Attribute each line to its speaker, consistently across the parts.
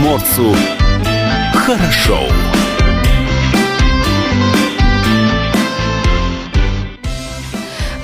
Speaker 1: приморцу хорошо.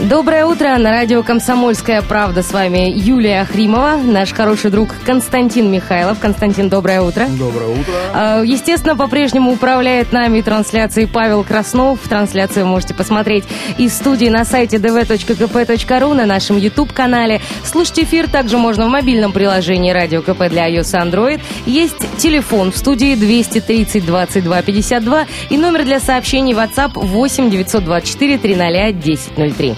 Speaker 2: Доброе утро. На радио «Комсомольская правда» с вами Юлия Ахримова, наш хороший друг Константин Михайлов. Константин, доброе утро.
Speaker 3: Доброе утро.
Speaker 2: А, Естественно, по-прежнему управляет нами трансляцией Павел Краснов. Трансляцию можете посмотреть из студии на сайте dv.kp.ru, на нашем YouTube-канале. Слушать эфир также можно в мобильном приложении «Радио КП» для iOS и Android. Есть телефон в студии 230 22 52 и номер для сообщений WhatsApp 8 924 300 1003.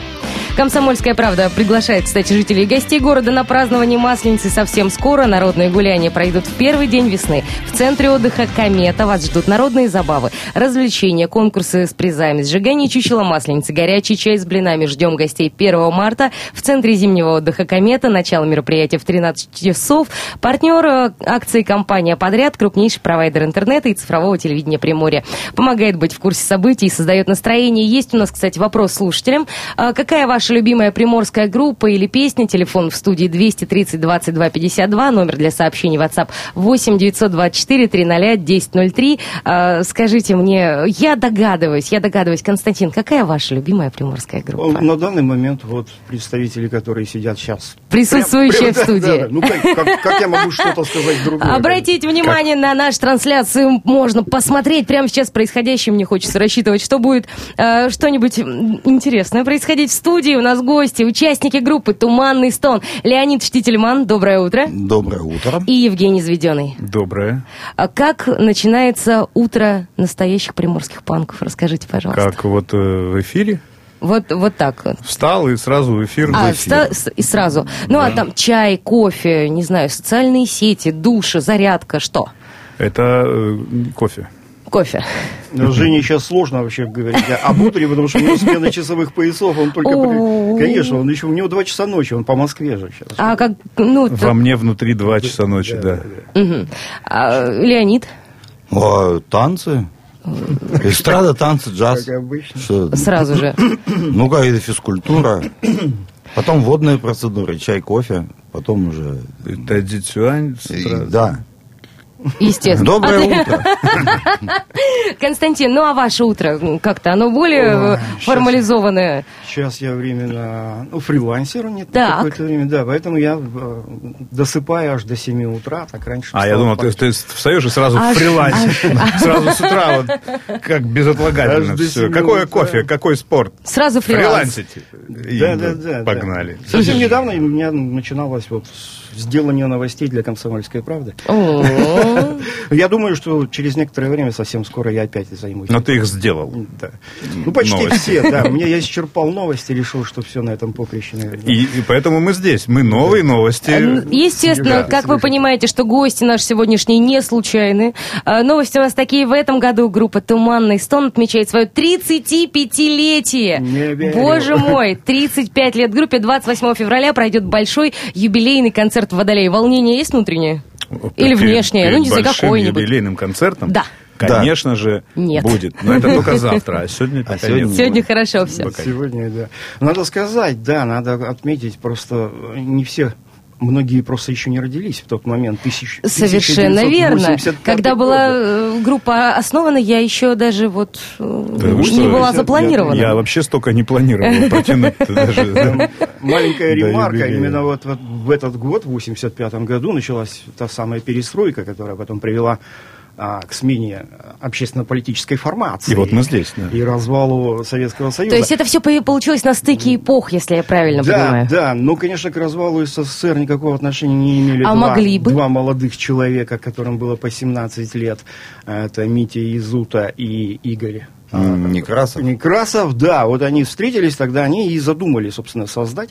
Speaker 2: Комсомольская правда приглашает, кстати, жителей и гостей города на празднование Масленицы совсем скоро. Народные гуляния пройдут в первый день весны. В центре отдыха «Комета» вас ждут народные забавы, развлечения, конкурсы с призами, сжигание чучела Масленицы, горячий чай с блинами. Ждем гостей 1 марта в центре зимнего отдыха «Комета». Начало мероприятия в 13 часов. Партнер э, акции компания «Подряд», крупнейший провайдер интернета и цифрового телевидения Приморья. Помогает быть в курсе событий создает настроение. Есть у нас, кстати, вопрос слушателям. А Какая ваша любимая приморская группа или песня? Телефон в студии 230 22 52, номер для сообщений WhatsApp 8 924 300 1003. А, Скажите мне, я догадываюсь, я догадываюсь, Константин, какая ваша любимая приморская группа?
Speaker 3: На данный момент вот представители, которые сидят сейчас...
Speaker 2: Присутствующие в
Speaker 3: да,
Speaker 2: студии.
Speaker 3: да, да. Ну как, как- как я могу что-то сказать другое?
Speaker 2: Обратите внимание на нашу трансляцию. Можно посмотреть прямо сейчас происходящее. Мне хочется рассчитывать, что будет э, что-нибудь интересное происходить в студии. У нас гости, участники группы «Туманный стон». Леонид Штительман, доброе утро.
Speaker 4: Доброе утро.
Speaker 2: И Евгений Зведенный.
Speaker 5: Доброе.
Speaker 2: А как начинается утро настоящих приморских панков? Расскажите, пожалуйста.
Speaker 5: Как вот э, в эфире?
Speaker 2: Вот, вот так вот.
Speaker 5: Встал и сразу в эфир.
Speaker 2: А,
Speaker 5: в эфир.
Speaker 2: вста- с- и сразу. Ну, а там чай, кофе, не знаю, социальные сети, души, зарядка, что?
Speaker 5: Это э, кофе.
Speaker 2: Кофе.
Speaker 3: Ну, Жене сейчас сложно вообще говорить об утре, потому что у него смена часовых поясов, он только... Конечно, он еще, у него 2 часа ночи, он по Москве же сейчас.
Speaker 2: А как, ну,
Speaker 5: Во мне внутри два часа ночи, да.
Speaker 2: А, Леонид,
Speaker 4: танцы. Эстрада, танцы, джаз.
Speaker 3: Как обычно.
Speaker 2: Сразу же.
Speaker 4: Ну, как это физкультура. Потом водные процедуры, чай, кофе. Потом уже...
Speaker 5: Тади Цюань
Speaker 4: и-. Да.
Speaker 2: Естественно.
Speaker 4: Доброе
Speaker 2: А
Speaker 4: утро.
Speaker 2: Константин, ну а ваше утро как-то, оно более э, формализованное?
Speaker 3: Сейчас я временно, ну, фрилансер не
Speaker 2: Так.
Speaker 3: какое-то время, да, поэтому я э, досыпаю аж до 7 утра, так раньше.
Speaker 5: А я думал, ты, ты встаешь и сразу
Speaker 2: Аж-
Speaker 5: в фрилансе. Сразу с утра, вот, как безотлагательно
Speaker 3: Аж
Speaker 5: все. Какое
Speaker 3: утра.
Speaker 5: кофе, какой спорт?
Speaker 2: Сразу фриланс.
Speaker 5: Фрилансите. И
Speaker 3: Да, да, да.
Speaker 5: Погнали.
Speaker 3: да. Совсем недавно у меня начиналось вот сделание новостей для «Комсомольской правды». Я думаю, что через некоторое время, совсем скоро, я опять займусь.
Speaker 5: Но ты их сделал.
Speaker 3: Да. Ну, почти
Speaker 5: Новости.
Speaker 3: все, да. Мне я исчерпал новости, решил, что все на этом поприще, наверное.
Speaker 5: И, и поэтому мы здесь. Мы новые новости.
Speaker 2: Н- Естественно,
Speaker 3: Да,
Speaker 2: как вы понимаете, что гости наши сегодняшние не случайны. А, Новости у нас такие. В этом году группа «Туманный стон» отмечает свое 35-летие.
Speaker 3: Не верю.
Speaker 2: Боже мой, 35 лет группе. 28 февраля пройдет большой юбилейный концерт в Водолее. Волнение есть внутреннее? Или
Speaker 5: Перед-
Speaker 2: внешнее?
Speaker 5: перед
Speaker 2: Ну, не знаю, какое-нибудь.
Speaker 5: юбилейным концертом?
Speaker 2: Да.
Speaker 5: Конечно же,
Speaker 2: Нет.
Speaker 5: будет. Но это только завтра, а сегодня пока
Speaker 4: сегодня
Speaker 5: нет.
Speaker 2: Сегодня хорошо все.
Speaker 3: Сегодня, да. Надо сказать, да, надо отметить, просто не все, многие просто еще не родились в тот момент. Тысяч,
Speaker 2: Совершенно верно.
Speaker 3: 1985
Speaker 2: Когда была
Speaker 3: года.
Speaker 2: э, группа основана, я еще даже вот э,
Speaker 5: Да
Speaker 2: не
Speaker 5: что?
Speaker 2: была
Speaker 3: Я-
Speaker 2: запланирована.
Speaker 5: Я вообще столько не планировал протянуть даже.
Speaker 3: Маленькая ремарка, именно вот, в этот год, в 85 году, началась та самая перестройка, которая потом привела а, к смене общественно-политической формации.
Speaker 5: И вот мы здесь, да.
Speaker 3: И развалу Советского Союза.
Speaker 2: То есть это все получилось на стыке эпох, если я правильно
Speaker 3: да,
Speaker 2: понимаю.
Speaker 3: да, ну, конечно, к развалу СССР никакого отношения не имели
Speaker 2: А
Speaker 3: два,
Speaker 2: могли бы?
Speaker 3: два молодых человека, которым было по 17 лет. Это Митя Изута и Игорь
Speaker 4: М, Некрасов.
Speaker 3: Некрасов. Да, вот они встретились, тогда они и задумали, собственно, создать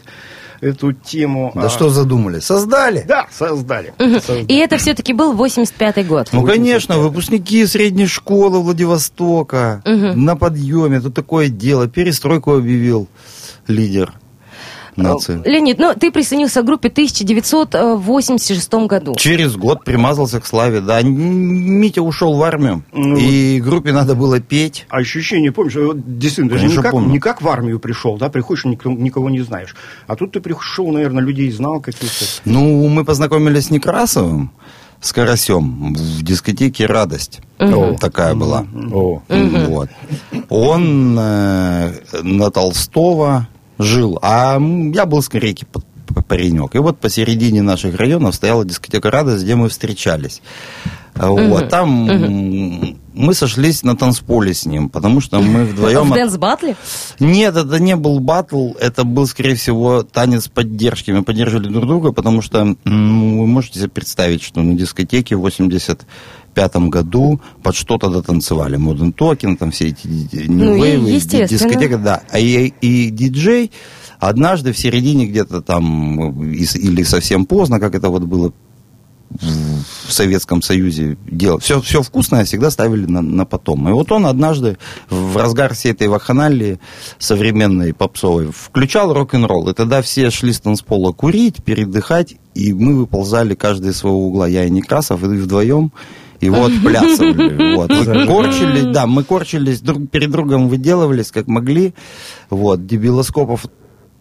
Speaker 3: эту тему.
Speaker 4: Да
Speaker 3: А,
Speaker 4: что задумали? Создали.
Speaker 3: Да, создали. Создали.
Speaker 2: И это все-таки был 85-й год.
Speaker 4: Ну, конечно, выпускники средней школы Владивостока на подъеме. Тут такое дело. Перестройку объявил лидер нации.
Speaker 2: Леонид, ну ты присоединился к группе в 1986 году.
Speaker 4: Через год примазался к славе, да. Митя ушел в армию,
Speaker 3: Ну,
Speaker 4: и группе надо было петь.
Speaker 3: Ощущение, помнишь, действительно, даже
Speaker 4: Конечно,
Speaker 3: не как,
Speaker 4: помню.
Speaker 3: не как в армию пришел, да, приходишь, никто- никого не знаешь. А тут ты пришел, наверное, людей знал каких-то.
Speaker 4: Ну, мы познакомились с Некрасовым, с Карасем в дискотеке «Радость». Такая была.
Speaker 5: О.
Speaker 4: Вот. Он э, на Толстого жил, а я был скорее Корейки паренек. И вот посередине наших районов стояла дискотека «Радость», где мы встречались. Вот, там mm-hmm. мы сошлись на танцполе с ним, потому что мы вдвоем...
Speaker 2: В dance battle е?
Speaker 4: Нет, это не был батл, это был, скорее всего, танец поддержки. Мы поддерживали друг друга, потому что, вы можете себе представить, что на дискотеке 80 95-м году под что-то дотанцевали. Modern Talking, там все эти
Speaker 2: ну,
Speaker 4: wave
Speaker 2: ы,
Speaker 4: дискотека, да. А и, диджей однажды в середине где-то там, или совсем поздно, как это вот было в Советском Союзе делал. Все, все вкусное всегда ставили на, на потом. И вот он однажды в разгар всей этой вакханалии современной попсовой включал рок-н-ролл. И тогда все шли с танцпола курить, передыхать, и мы выползали каждый из своего угла, я и Некрасов, и вдвоем его отплясывали. Вот. Мы корчились, да, мы корчились, друг перед другом выделывались, как могли. Вот. Дебилоскопов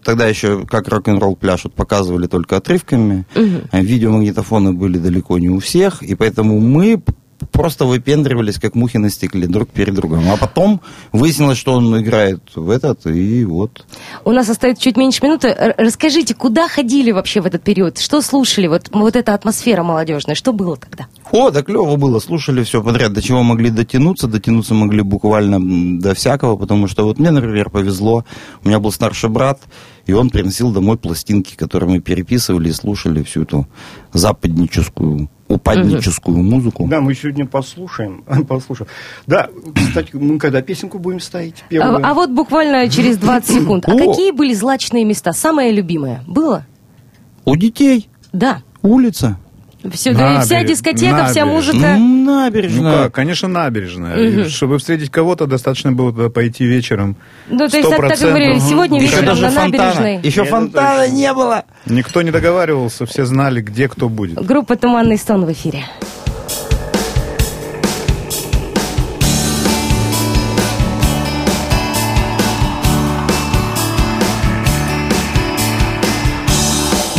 Speaker 4: тогда еще как рок-н-ролл пляшут, показывали только отрывками. А Видеомагнитофоны были далеко не у всех, и поэтому мы просто выпендривались, как мухи на стекле, друг перед другом. А потом выяснилось, что он играет в этот, и вот.
Speaker 2: У нас остается чуть меньше минуты. Расскажите, куда ходили вообще в этот период? Что слушали? Вот, вот эта атмосфера молодежная. Что было тогда?
Speaker 4: О, да клево было, слушали все подряд, до чего могли дотянуться, дотянуться могли буквально до всякого, потому что вот мне, например, повезло, у меня был старший брат, и он приносил домой пластинки, которые мы переписывали и слушали всю эту западническую, упадническую музыку.
Speaker 3: Да, мы сегодня послушаем. послушаем. Да, кстати, мы когда песенку будем ставить?
Speaker 2: А,
Speaker 3: Первую?
Speaker 2: а вот буквально через 20 секунд. А
Speaker 4: О!
Speaker 2: какие были злачные места? Самое любимое? Было?
Speaker 4: У детей
Speaker 2: Да.
Speaker 4: улица,
Speaker 2: Все, да, и вся дискотека, вся
Speaker 5: набережная.
Speaker 2: музыка.
Speaker 4: М,
Speaker 5: Ну
Speaker 4: набережная.
Speaker 5: как, конечно, набережная. И Чтобы встретить кого-то, достаточно было туда пойти вечером.
Speaker 2: Ну, то есть, так, так и
Speaker 5: 100%.
Speaker 2: говорили, сегодня
Speaker 4: Еще
Speaker 2: вечером
Speaker 4: даже
Speaker 2: на
Speaker 4: фонтана,
Speaker 2: набережной.
Speaker 4: еще
Speaker 3: Это
Speaker 4: фонтана
Speaker 3: точно.
Speaker 4: не было.
Speaker 5: Никто не договаривался, все знали, где кто будет.
Speaker 2: Группа «Туманный стон» в эфире.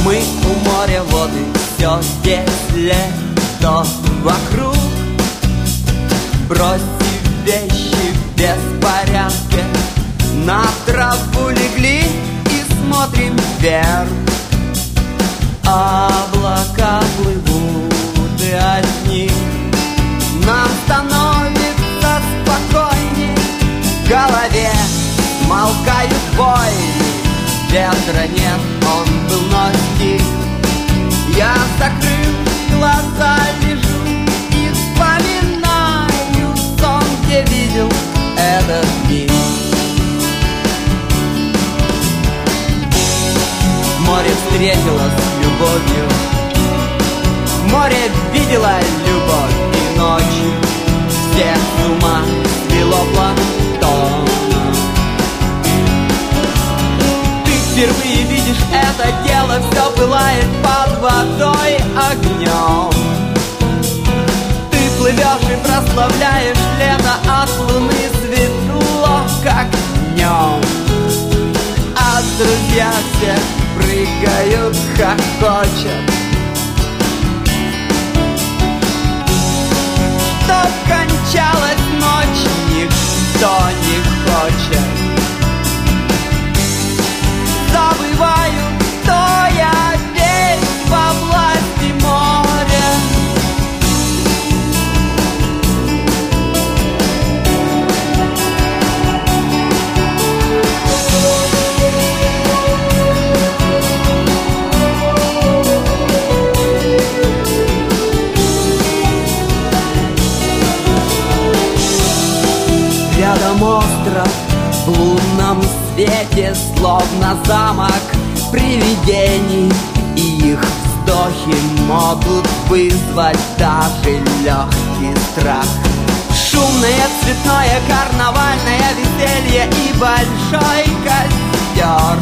Speaker 6: Мы у моря воды, все здесь лето вокруг Бросив вещи в беспорядке На траву легли и смотрим вверх. Облака плывут пылает под водой огнем. Ты плывешь и прославляешь лето От луны светло, как днем. А друзья все прыгают, хохочет свете Словно замок привидений И их вздохи могут вызвать даже легкий страх. Шумное, цветное, карнавальное веселье И большой костер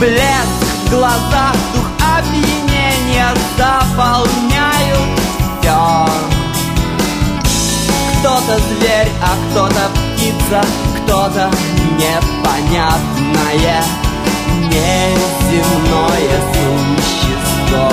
Speaker 6: Блеск в глазах, дух опьянения Заполняют все кто-то зверь, а кто-то птица, кто-то непонятное Неземное существо.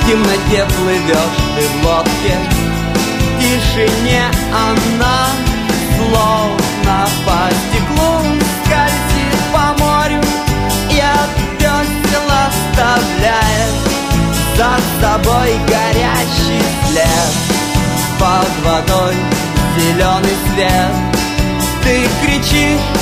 Speaker 6: В темноте плывешь ты в лодке В тишине она водой зеленый свет Ты кричишь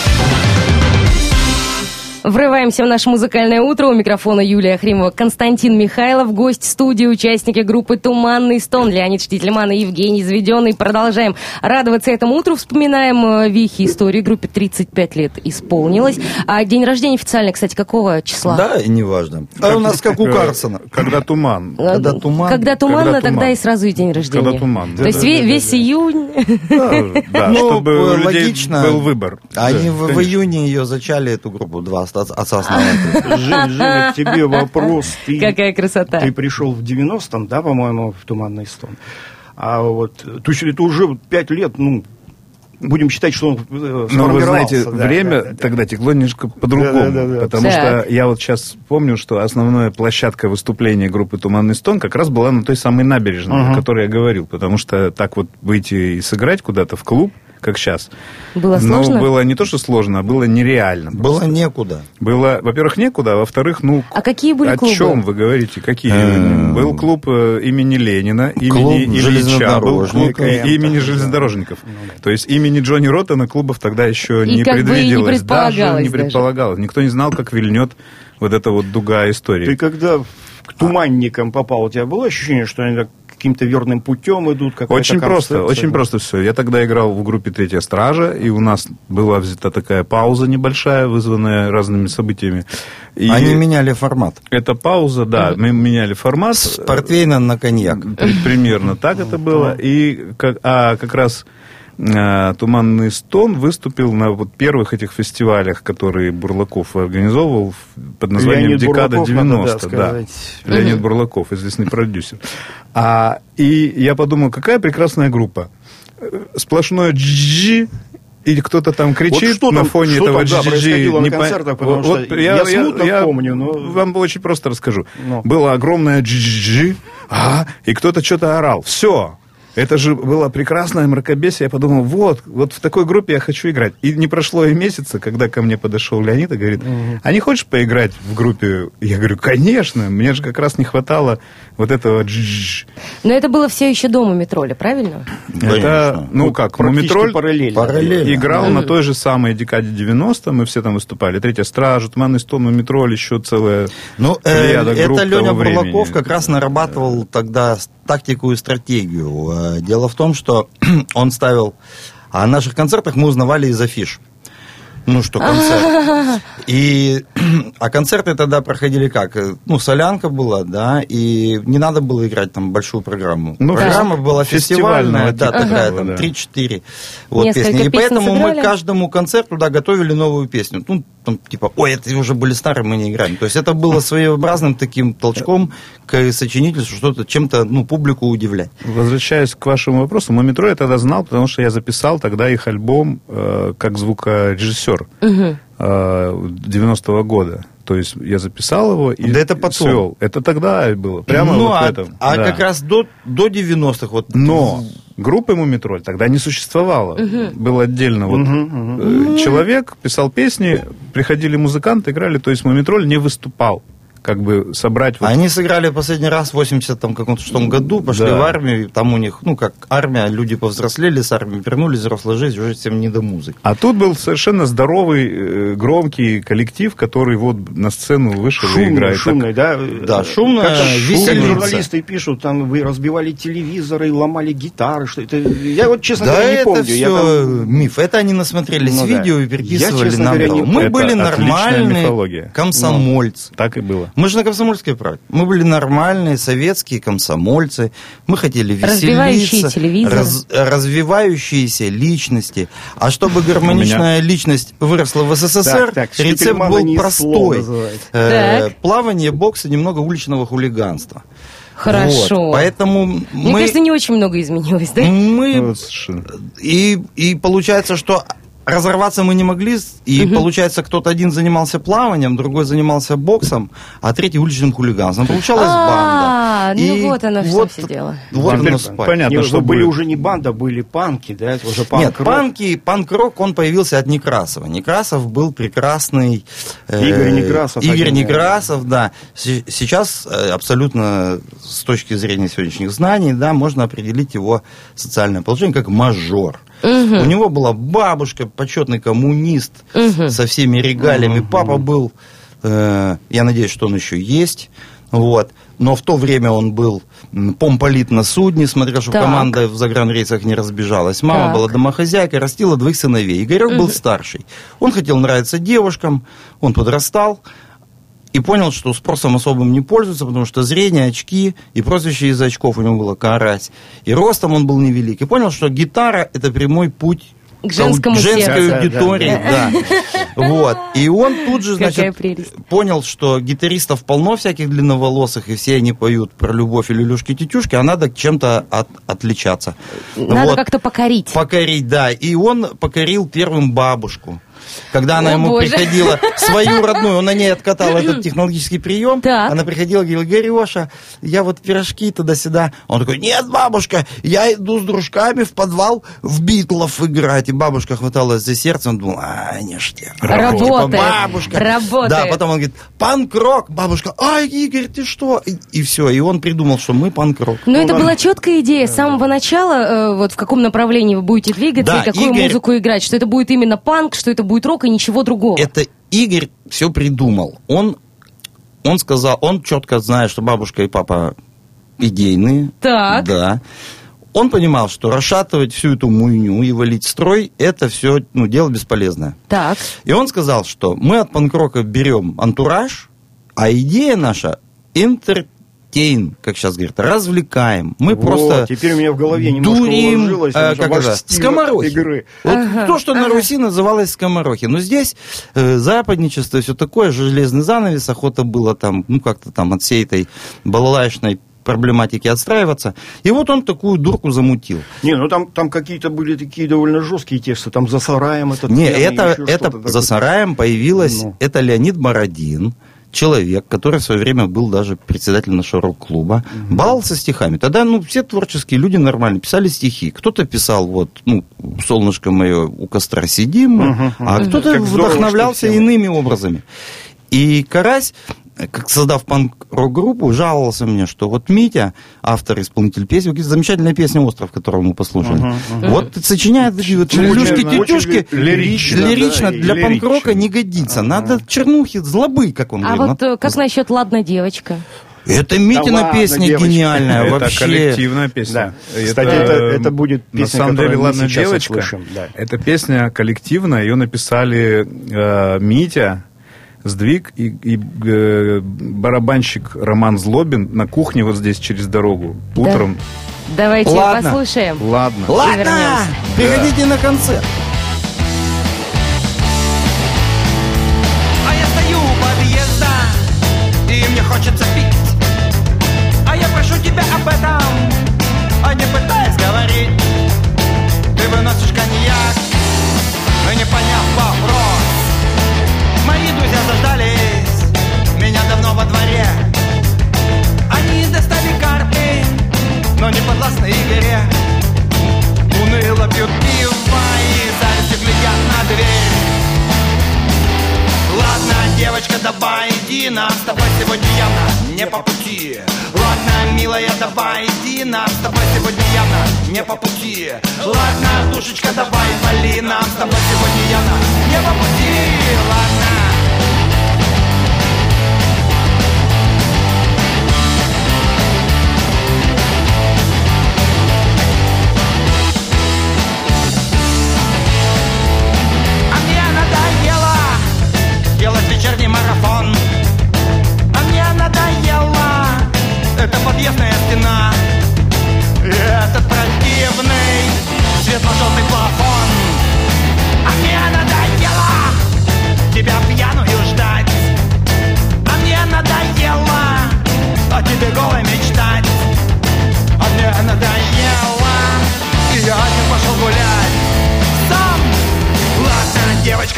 Speaker 2: Врываемся в наше музыкальное утро. У микрофона Юлия Хримова, Константин Михайлов, гость студии, участники группы «Туманный стон», Леонид Штительман и Евгений Заведенный. Продолжаем радоваться этому утру. Вспоминаем э, вехи истории. Группе 35 лет исполнилось. А день рождения официально, кстати, какого числа?
Speaker 4: Да, и неважно. А у нас как у Карсона.
Speaker 5: Когда туман.
Speaker 4: Когда туман.
Speaker 2: Когда туманно,
Speaker 5: Когда
Speaker 2: тогда и сразу и день рождения.
Speaker 5: Когда туман.
Speaker 2: То есть
Speaker 5: Да, да,
Speaker 2: весь
Speaker 5: да.
Speaker 2: июнь.
Speaker 5: Да,
Speaker 4: Ну,
Speaker 5: чтобы у
Speaker 4: э,
Speaker 5: людей
Speaker 4: логично.
Speaker 5: был выбор.
Speaker 4: Они в, июне ее зачали, эту группу, два отца основателя.
Speaker 3: Жень, Женя, к тебе вопрос. Ты,
Speaker 2: Какая красота.
Speaker 3: ты пришел в 90-м, да, по-моему, в Туманный стон. А вот, то есть это уже пять лет, ну, будем считать, что он э,
Speaker 5: Но вы
Speaker 3: сформировался,
Speaker 5: знаете,
Speaker 3: да,
Speaker 5: время
Speaker 3: да, да.
Speaker 5: тогда текло немножко по-другому.
Speaker 3: Да, да, да, да.
Speaker 5: Потому
Speaker 2: Так.
Speaker 5: что я вот сейчас помню, что основная площадка выступления группы «Туманный стон» как раз была на той самой набережной,
Speaker 3: Ага.
Speaker 5: о которой я говорил. Потому что так вот выйти и сыграть куда-то в клуб, как сейчас,
Speaker 2: Было
Speaker 5: ну,
Speaker 2: сложно?
Speaker 5: было не то, что сложно, а было нереально.
Speaker 4: Было некуда.
Speaker 5: Было, во-первых, некуда, а во-вторых, ну...
Speaker 2: А какие были
Speaker 5: О
Speaker 2: клубы?
Speaker 5: чем вы говорите? Какие?
Speaker 4: Эм,
Speaker 5: Был клуб э, имени Ленина, имени Ильича, был клуб
Speaker 3: железнодорожников.
Speaker 5: имени
Speaker 3: Да.
Speaker 5: железнодорожников. То есть имени Джонни Роттена клубов тогда еще не предвиделось. даже не предполагалось. Никто не знал, как вильнет вот эта вот дуга истории.
Speaker 3: Ты когда к туманникам попал, у тебя было ощущение, что они так каким-то верным путем идут?
Speaker 5: Очень просто, очень просто все. Я тогда играл в группе Третья Стража, и у нас была взята такая пауза небольшая, вызванная разными событиями. И
Speaker 4: Они меняли формат.
Speaker 5: эта пауза, да, мы меняли формат.
Speaker 4: С портвейна на коньяк.
Speaker 5: При- Примерно так это было. И как, а как раз э, Туманный стон выступил на вот первых этих фестивалях, которые Бурлаков организовывал под названием
Speaker 3: Леонид
Speaker 5: «Декада
Speaker 3: Бурлаков, надо,
Speaker 5: 90».
Speaker 3: да,
Speaker 5: да.
Speaker 3: сказать.
Speaker 5: Леонид Бурлаков, известный продюсер. А, и я подумал, какая прекрасная группа. Э, Сплошное джи и кто-то там кричит
Speaker 3: Вот что
Speaker 5: на
Speaker 3: там-
Speaker 5: фоне
Speaker 3: что
Speaker 5: этого
Speaker 3: там, да,
Speaker 5: джи
Speaker 3: происходило на
Speaker 5: не по-
Speaker 3: концертах, потому
Speaker 5: Вот-
Speaker 3: что я смутно помню, но-
Speaker 5: Вам очень просто расскажу.
Speaker 3: Ну.
Speaker 5: Было огромное джи а, и кто-то что-то орал. Все. Это же было прекрасное мракобесие. Я подумал, вот, вот в такой группе я хочу играть. И не прошло и месяца, когда ко мне подошел Леонид и говорит, а не хочешь поиграть в группе? Я говорю, конечно, мне же как раз не хватало вот этого
Speaker 2: Но это было все еще дома метроли, правильно?
Speaker 5: Это, ну как,
Speaker 3: Практически
Speaker 5: Мумитроль
Speaker 3: параллельно.
Speaker 4: Параллельно.
Speaker 5: играл на той же самой декаде 90 мы все там выступали. Третья стража, Туманный стон, Мумитроль, еще целая
Speaker 4: Ну, э, это Леня. Бурлаков как раз нарабатывал тогда тактику и стратегию. Э, Дело в том, что он ставил... А о наших концертах мы узнавали из афиш. Ну, что концерт. И, а концерты тогда проходили как? Э, Ну, солянка была, да, и не надо было играть там большую программу.
Speaker 5: Ну,
Speaker 4: Программа была
Speaker 5: фестивального
Speaker 4: фестивальная, да,
Speaker 5: типа
Speaker 4: такая,
Speaker 5: была,
Speaker 4: там,
Speaker 5: да.
Speaker 4: 3-4 вот,
Speaker 2: Несколько
Speaker 4: песни. И поэтому мы
Speaker 2: сыграли?
Speaker 4: каждому концерту, да, готовили новую песню. Ну, там, типа, ой, это уже были старые, мы не играем. То есть это было своеобразным таким толчком к сочинительству, что-то чем-то, ну, публику удивлять.
Speaker 5: Возвращаясь к вашему вопросу, Мумитроль я тогда знал, потому что я записал тогда их альбом э, как звукорежиссер э, 90-го года. То есть я записал его и
Speaker 4: Да это потом.
Speaker 5: свел. Это тогда было, прямо
Speaker 4: ну,
Speaker 5: вот
Speaker 4: а,
Speaker 5: в этом.
Speaker 4: а
Speaker 5: да.
Speaker 4: как раз до, до 90-х, вот,
Speaker 5: Но группы Мумитроль тогда не существовало. Был отдельно вот э, человек, писал песни, приходили музыканты, играли. То есть Мумитроль не выступал как бы собрать... Вот...
Speaker 4: Они сыграли последний раз в 80 там, каком-то шестом году, пошли
Speaker 5: Да.
Speaker 4: в армию, и там у них, ну, как армия, люди повзрослели с армии, вернулись, взрослая жизнь, уже всем не до музыки.
Speaker 5: А тут был совершенно здоровый, э, громкий коллектив, который вот на сцену вышел и
Speaker 3: Шумно,
Speaker 5: играет.
Speaker 3: шумно, да?
Speaker 4: Да, шумно,
Speaker 3: некоторые журналисты пишут, там вы разбивали телевизоры, ломали гитары, что это... Я вот, честно
Speaker 4: Да,
Speaker 3: говоря, не
Speaker 4: это
Speaker 3: помню.
Speaker 4: все
Speaker 3: Я там-
Speaker 4: миф. Это они насмотрелись
Speaker 3: Ну да.
Speaker 4: видео и
Speaker 3: Я,
Speaker 4: переписывали
Speaker 3: честно
Speaker 4: нам.
Speaker 3: говоря,
Speaker 4: это.
Speaker 3: не
Speaker 4: Мы
Speaker 5: Это
Speaker 4: были нормальные комсомольцы.
Speaker 5: Так и было.
Speaker 4: Мы же на комсомольской правде. Мы были нормальные советские комсомольцы. Мы хотели веселиться.
Speaker 2: Развивающие телевизор.
Speaker 4: раз- развивающиеся личности. А чтобы гармоничная личность выросла в СССР,
Speaker 3: Так, так,
Speaker 4: рецепт был простой. Э. Плавание, бокс и немного уличного хулиганства.
Speaker 2: Хорошо.
Speaker 4: Вот. Поэтому
Speaker 2: Мне
Speaker 4: мы...
Speaker 2: кажется, не очень много изменилось, да?
Speaker 4: мы
Speaker 5: Ну, вот совершенно.
Speaker 4: и, и получается, что разорваться мы не могли, и получается, кто-то один занимался плаванием, другой занимался боксом, а третий уличным хулиганством. Получалась
Speaker 2: А,
Speaker 4: банда.
Speaker 2: ну
Speaker 4: И
Speaker 2: вот оно в чем все дело.
Speaker 4: Вот оно спать.
Speaker 5: понятно,
Speaker 3: Не,
Speaker 5: что
Speaker 3: были
Speaker 5: будет.
Speaker 3: уже не банда, были панки, да? Это уже панк
Speaker 4: Нет, панки, панк-рок, он появился от Некрасова. Некрасов был прекрасный... э,
Speaker 3: Игорь Некрасов
Speaker 4: Игорь
Speaker 3: один,
Speaker 4: Некрасов, да. С- Сейчас э, абсолютно с точки зрения сегодняшних знаний, да, можно определить его социальное положение как мажор. У него была бабушка, почетный коммунист со всеми регалиями. Папа был, э, я надеюсь, что он еще есть. Вот. Но в то время он был помполит на судне, смотрел, чтобы
Speaker 2: Так.
Speaker 4: команда в загранрейсах не разбежалась. Мама
Speaker 2: Так.
Speaker 4: была домохозяйкой, растила двоих сыновей. Игорек был старший. Он хотел нравиться девушкам, он подрастал и понял, что спросом особым не пользуется, потому что зрение, очки и прозвище из очков у него было карась. И ростом он был невелик. И понял, что гитара – это прямой путь
Speaker 2: К женскому
Speaker 4: женской
Speaker 2: сердцу.
Speaker 3: Да, да,
Speaker 4: аудитории, да. Вот. И он тут же, значит, понял, что гитаристов полно всяких длинноволосых, и все они поют про любовь или люшки-тетюшки, а надо чем-то от- отличаться.
Speaker 2: Надо
Speaker 4: Вот.
Speaker 2: как-то покорить.
Speaker 4: Покорить, да. И он покорил первым бабушку. Когда она
Speaker 2: О,
Speaker 4: ему
Speaker 2: боже.
Speaker 4: приходила, свою родную, он на ней откатал этот технологический прием,
Speaker 2: Так.
Speaker 4: она приходила, говорила, Гореша, я вот пирожки туда-сюда. Он такой, нет, бабушка, я иду с дружками в подвал в Битлов играть. И бабушка хваталась за сердце, он думал, а, ништяк.
Speaker 2: Работает.
Speaker 4: Типа, бабушка.
Speaker 2: Работает.
Speaker 4: Да, потом он говорит, панк-рок. Бабушка, ай, Игорь, ты что? И, все, и он придумал, что мы панк-рок.
Speaker 2: Но это была четкая идея с самого начала, э, вот в каком направлении вы будете двигаться
Speaker 4: Да,
Speaker 2: и какую
Speaker 4: Игорь-
Speaker 2: музыку играть, что это будет именно панк, что это будет рок и ничего другого.
Speaker 4: Это Игорь все придумал. Он, он сказал, он четко знает, что бабушка и папа идейные.
Speaker 2: Так.
Speaker 4: Да. Он понимал, что расшатывать всю эту муйню и валить строй, это все ну, дело бесполезное.
Speaker 2: Так.
Speaker 4: И он сказал, что мы от панкрока берем антураж, а идея наша интертейн, как сейчас говорят, развлекаем. Мы
Speaker 3: Вот,
Speaker 4: просто
Speaker 3: теперь у меня в голове немножко
Speaker 4: дурим,
Speaker 3: уложилось, уже
Speaker 4: как это, скоморохи.
Speaker 3: игры.
Speaker 4: Вот
Speaker 2: Ага,
Speaker 4: то, что на
Speaker 2: ага.
Speaker 4: Руси называлось скоморохи. Но здесь э, западничество, все такое, железный занавес, охота было там, ну, как-то там от всей этой балалайшной проблематики отстраиваться. И вот он такую дурку замутил.
Speaker 3: Не, ну там, там какие-то были такие довольно жесткие тексты, там за сараем этот
Speaker 4: Не,
Speaker 3: пьяный,
Speaker 4: это, это за сараем появилось,
Speaker 3: Ну.
Speaker 4: это Леонид Бородин, человек, который в свое время был даже председателем нашего рок-клуба, баловался стихами. Тогда, ну, все творческие люди нормально писали стихи. Кто-то писал, вот, ну, солнышко мое, у костра сидим, мы»,
Speaker 3: Мгм,
Speaker 4: а кто-то
Speaker 3: здорово,
Speaker 4: вдохновлялся
Speaker 3: мы.
Speaker 4: иными образами. И Карась, как создав панк-рок-группу, жаловался мне, что вот Митя, автор, исполнитель песни, замечательная песня «Остров», которую мы послушали. Вот сочиняет такие вот
Speaker 3: Очень
Speaker 4: люшки,
Speaker 3: очень
Speaker 4: тетюшки,
Speaker 5: лирично,
Speaker 4: лирично
Speaker 3: да,
Speaker 4: для
Speaker 3: лирично.
Speaker 4: панк-рока не годится. Надо чернухи, злобы, как он
Speaker 2: А
Speaker 4: говорил.
Speaker 2: вот э, как насчет «Ладно, девочка»?
Speaker 4: Это Митина
Speaker 3: ладно,
Speaker 4: песня
Speaker 3: девочка.
Speaker 4: гениальная
Speaker 5: Это
Speaker 4: вообще.
Speaker 5: коллективная песня.
Speaker 3: Да. Кстати, это- это будет
Speaker 5: на
Speaker 3: песня,
Speaker 5: самом деле, ладно, девочка.
Speaker 3: услышим, да.
Speaker 5: Это песня коллективная, ее написали э, Митя, Сдвиг и, и, э, барабанщик Роман Злобин на кухне вот здесь через дорогу утром.
Speaker 2: Давайте
Speaker 4: Ладно.
Speaker 2: послушаем.
Speaker 5: Ладно.
Speaker 4: Ладно, приходите на концерт.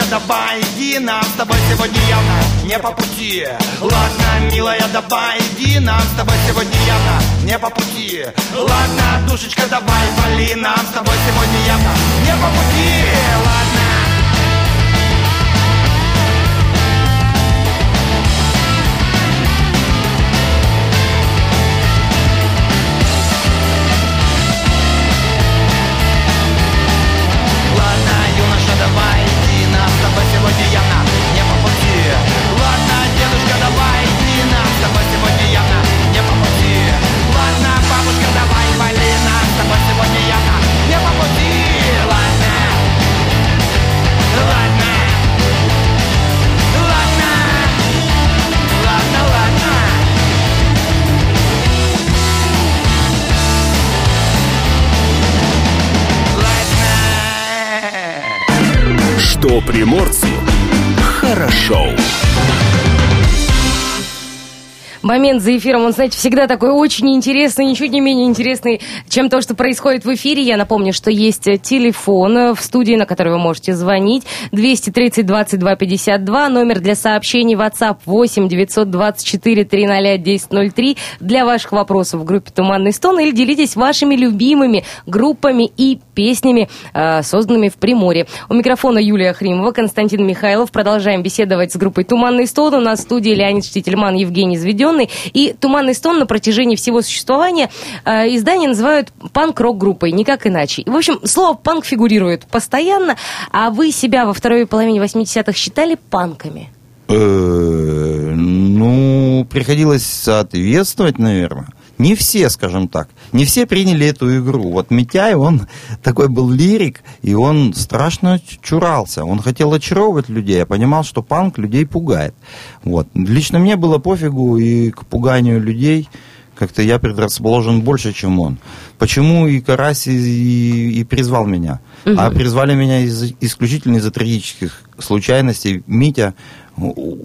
Speaker 4: Девочка, давай иди, нам с тобой сегодня явно не по пути. Ладно, милая, давай иди, нам с тобой сегодня явно не по пути. Ладно, душечка, давай вали, нам с тобой сегодня явно не по пути. Ладно,
Speaker 1: приморцу
Speaker 2: Момент за эфиром, он, знаете, всегда такой очень интересный, ничуть не менее интересный, чем то, что происходит в эфире. Я напомню, что есть э, телефон э, в студии, на который вы можете звонить. 230 22 52, номер для сообщений WhatsApp 8 924 300 1003 для ваших вопросов в группе «Туманный стон» или делитесь вашими любимыми группами и песнями, э, созданными в Приморье. У микрофона Юлия Хримова, Константин Михайлов. Продолжаем беседовать с группой «Туманный стон». У нас в студии Леонид Штительман, Евгений Зведенный. И «Туманный стон» на протяжении всего существования э, издание называют панк-рок группой, никак иначе. В общем, слово «панк» фигурирует постоянно, а вы себя во второй половине 80-х считали панками?
Speaker 7: Э, Ну, приходилось соответствовать, наверное. Не все, скажем так, не все приняли эту игру. Вот Митяй, он такой был лирик, и он страшно чурался. Он хотел очаровывать людей, я понимал, что панк людей пугает. Вот. Лично мне было пофигу и к пуганию людей как-то я предрасположен больше, чем он. Почему и Карась и, и- призвал меня? А призвали меня из- исключительно из-за трагических случайностей. Митя,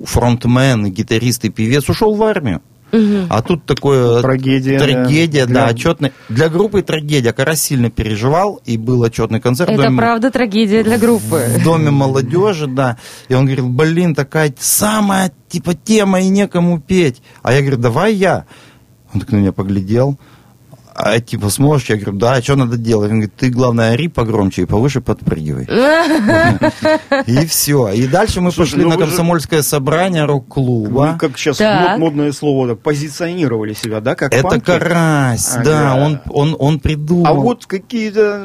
Speaker 7: фронтмен, гитарист и певец, ушел в армию. А тут такое...
Speaker 3: Трагедия,
Speaker 7: Трагедия,
Speaker 3: да.
Speaker 7: да,
Speaker 3: Для-
Speaker 7: отчетный. Для группы трагедия. Карась сильно переживал, и был отчетный концерт.
Speaker 2: Это
Speaker 7: доме-
Speaker 2: правда трагедия для группы.
Speaker 7: в доме молодежи, да. И он говорил, блин, такая самая, типа, тема, и некому петь. А я говорю, давай я. Он так на меня поглядел. А типа, сможешь? Я говорю, да, а что надо делать? Он говорит, ты, главное, ори погромче и повыше подпрыгивай. И все. И дальше мы пошли
Speaker 3: ну
Speaker 7: на комсомольское собрание рок-клуба.
Speaker 3: Вы, как сейчас модное слово, позиционировали себя, да, как
Speaker 7: Это? Карась,
Speaker 3: Ага.
Speaker 7: да, он, он, он придумал.
Speaker 3: А вот какие-то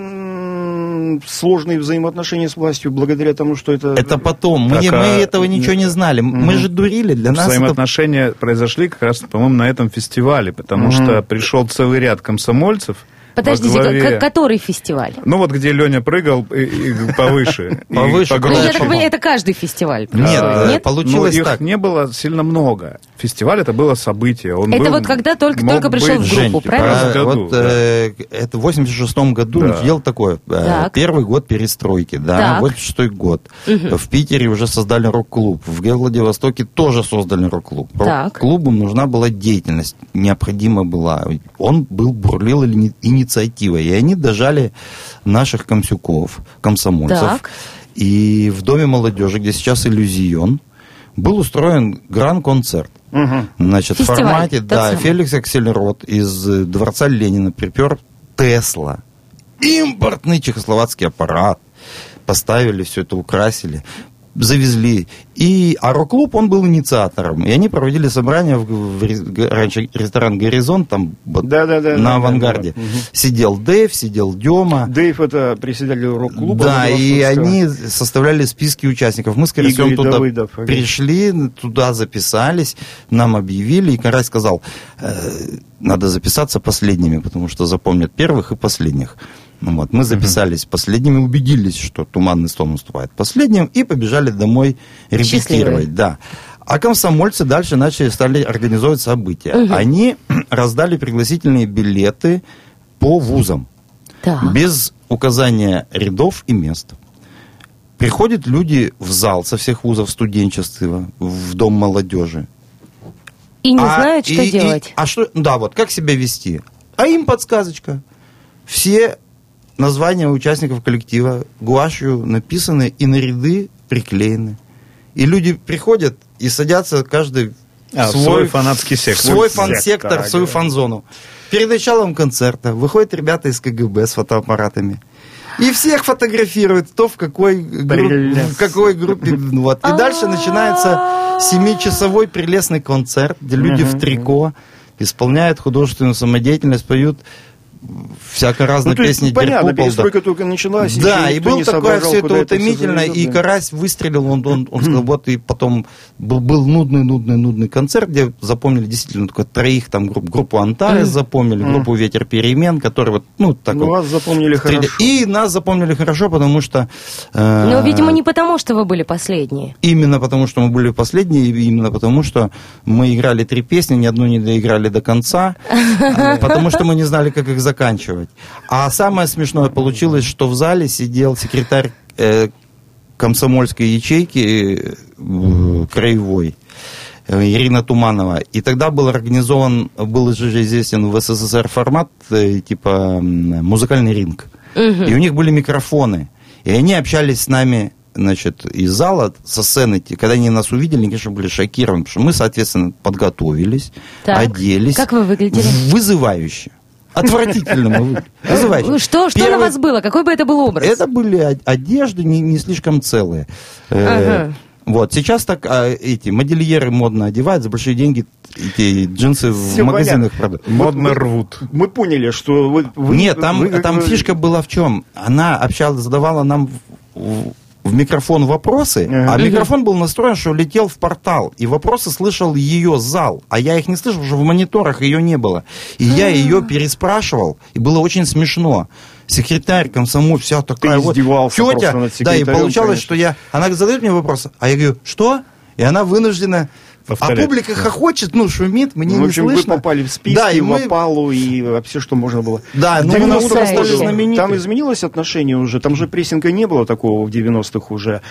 Speaker 3: сложные взаимоотношения с властью благодаря тому, что это...
Speaker 7: Это потом. Мы,
Speaker 5: Так,
Speaker 7: мы
Speaker 5: а-
Speaker 7: этого ничего не знали. Мы же дурили. Для нас это
Speaker 5: Взаимоотношения произошли как раз, по-моему, на этом фестивале, потому что пришел целый ряд комсомольцев.
Speaker 2: Подождите,
Speaker 5: главе-
Speaker 2: к- который фестиваль?
Speaker 5: Ну вот где Леня прыгал и- и повыше.
Speaker 7: Повыше.
Speaker 2: Ну, это каждый фестиваль.
Speaker 7: Нет,
Speaker 5: А,
Speaker 7: э,
Speaker 2: Нет?
Speaker 7: получилось
Speaker 5: их
Speaker 7: так.
Speaker 5: не было сильно много. Фестиваль это было событие. Он
Speaker 2: Это
Speaker 5: был-
Speaker 2: вот когда только-
Speaker 5: мог
Speaker 2: только пришел
Speaker 5: быть
Speaker 2: в группу,
Speaker 7: Жень,
Speaker 2: правильно?
Speaker 5: в
Speaker 7: а,
Speaker 5: году,
Speaker 7: вот
Speaker 5: да.
Speaker 7: э, это в 86 году
Speaker 5: Да.
Speaker 7: дело такое. э,
Speaker 2: Так.
Speaker 7: Первый год перестройки, да,
Speaker 2: Так.
Speaker 7: 86 год. В Питере уже создали рок-клуб. В Владивостоке тоже создали рок-клуб. Рок-клубу нужна была деятельность, необходима была. Он был, бурлил ини- инициативой. И они дожали наших комсюков, комсомольцев.
Speaker 2: Так.
Speaker 7: И в Доме молодежи, где сейчас иллюзион, был устроен гран-концерт.
Speaker 3: Мгм.
Speaker 7: Значит, в
Speaker 2: Фестиваль,
Speaker 7: формате, да,
Speaker 2: самый.
Speaker 7: Феликс Аксельрод из э, Дворца Ленина припер Тесла. Импортный чехословацкий аппарат. Поставили все это, украсили. Завезли. И, а рок-клуб, он был инициатором. И они проводили собрания в, в раньше ресторан «Горизонт», там вот
Speaker 3: Да-да-да,
Speaker 7: на
Speaker 3: да,
Speaker 7: авангарде.
Speaker 3: да, да.
Speaker 7: Сидел Дэйв, сидел Дема.
Speaker 3: Дэйв это председатель рок-клуба.
Speaker 7: Да, и они составляли списки участников. Мы с Карасем туда
Speaker 3: Давыдов,
Speaker 7: пришли, туда записались, нам объявили, и Карась сказал, «Э, надо записаться последними, потому что запомнят первых и последних. Ну Вот. Мы записались последними, убедились, что Туманный стол наступает последним, и побежали домой репетировать.
Speaker 2: Счастливые.
Speaker 7: Да. А комсомольцы дальше начали, стали организовывать события.
Speaker 2: Мгм.
Speaker 7: Они раздали пригласительные билеты по вузам
Speaker 2: Так.
Speaker 7: без указания рядов и мест. Приходят люди в зал со всех вузов студенчества, в дом молодежи.
Speaker 2: И не
Speaker 7: А-
Speaker 2: знают, что
Speaker 7: и- и-
Speaker 2: делать.
Speaker 7: а что, да, вот как себя вести? А им подсказочка. Все названия участников коллектива гуашью написаны и на ряды приклеены. И люди приходят и садятся каждый
Speaker 5: А, в свой фанатский сектор.
Speaker 7: свой
Speaker 3: Сектор,
Speaker 7: фан-сектор, в свою фан-зону. Перед началом концерта выходят ребята из КГБ с фотоаппаратами. И всех фотографируют, кто в какой, групп- в какой группе. Вот. И дальше начинается семичасовой прелестный концерт, где люди в трико исполняют художественную самодеятельность, поют всяко разные
Speaker 3: Ну, то есть,
Speaker 7: песни
Speaker 3: понятно,
Speaker 7: Деркупол, да.
Speaker 3: перестройка только началась.
Speaker 7: Да, и было такое все это утомительно, и
Speaker 3: да.
Speaker 7: Карась выстрелил, он, он, он сказал, вот и потом был, был нудный, нудный, нудный концерт, где запомнили действительно только троих, там групп, группу Антарес запомнили, группу Ветер Перемен, который вот, ну, так
Speaker 3: Ну,
Speaker 7: вот.
Speaker 3: вас запомнили
Speaker 7: стреля-
Speaker 3: хорошо.
Speaker 7: И нас запомнили хорошо, потому что... э,
Speaker 2: Но, видимо, не потому, что вы были последние.
Speaker 7: Именно потому, что мы были последние, именно потому, что мы играли три песни, ни одну не доиграли до конца, потому что мы не знали, как их заканчивать. А самое смешное получилось, что в зале сидел секретарь э, комсомольской ячейки э, краевой. э, Ирина Туманова. И тогда был организован, был же известен в СССР формат, э, типа музыкальный ринг. И у них были микрофоны. И они общались с нами значит, из зала, со сцены, когда они нас увидели, они, конечно, были шокированы, потому что мы, соответственно, подготовились,
Speaker 2: Так.
Speaker 7: оделись.
Speaker 2: Как вы выглядели?
Speaker 7: Вызывающе. Отвратительно мы. Вызывающе.
Speaker 2: Что, что на вас было? Какой бы это был образ?
Speaker 7: это были одежды не, не слишком целые. Э,
Speaker 2: Ага.
Speaker 7: Вот, сейчас так а, эти модельеры модно одевают, за большие деньги эти джинсы в
Speaker 3: Всё
Speaker 7: магазинах
Speaker 3: понятно.
Speaker 7: продают.
Speaker 5: Модно рвут.
Speaker 3: Мы поняли, что вы... вы-
Speaker 7: Нет, там,
Speaker 3: вы
Speaker 7: там
Speaker 3: бы-
Speaker 7: фишка была в чем? Она общалась, задавала нам в, микрофон вопросы, а микрофон был настроен, что летел в портал, и вопросы слышал ее зал, а я их не слышал, потому что в мониторах ее не было. И я ее переспрашивал, и было очень смешно. Секретарь комсомол, вся такая вот
Speaker 3: издевался
Speaker 7: тетя, да, и получалось,
Speaker 3: конечно.
Speaker 7: что я, она задает мне вопрос, а я говорю, что? И она вынуждена,
Speaker 5: Повторять.
Speaker 7: а публика хохочет, ну, шумит, мне
Speaker 3: В
Speaker 7: не
Speaker 3: общем, вы
Speaker 7: слышно.
Speaker 3: попали в списки,
Speaker 7: да, и
Speaker 3: в
Speaker 7: мы,
Speaker 3: опалу и вообще, что можно было.
Speaker 7: Да,
Speaker 3: В
Speaker 7: ну, мы
Speaker 3: 90-х
Speaker 7: на утро
Speaker 2: Потрясающе.
Speaker 7: стали знамениты.
Speaker 3: Там изменилось отношение уже, там же прессинга не было такого в 90-х уже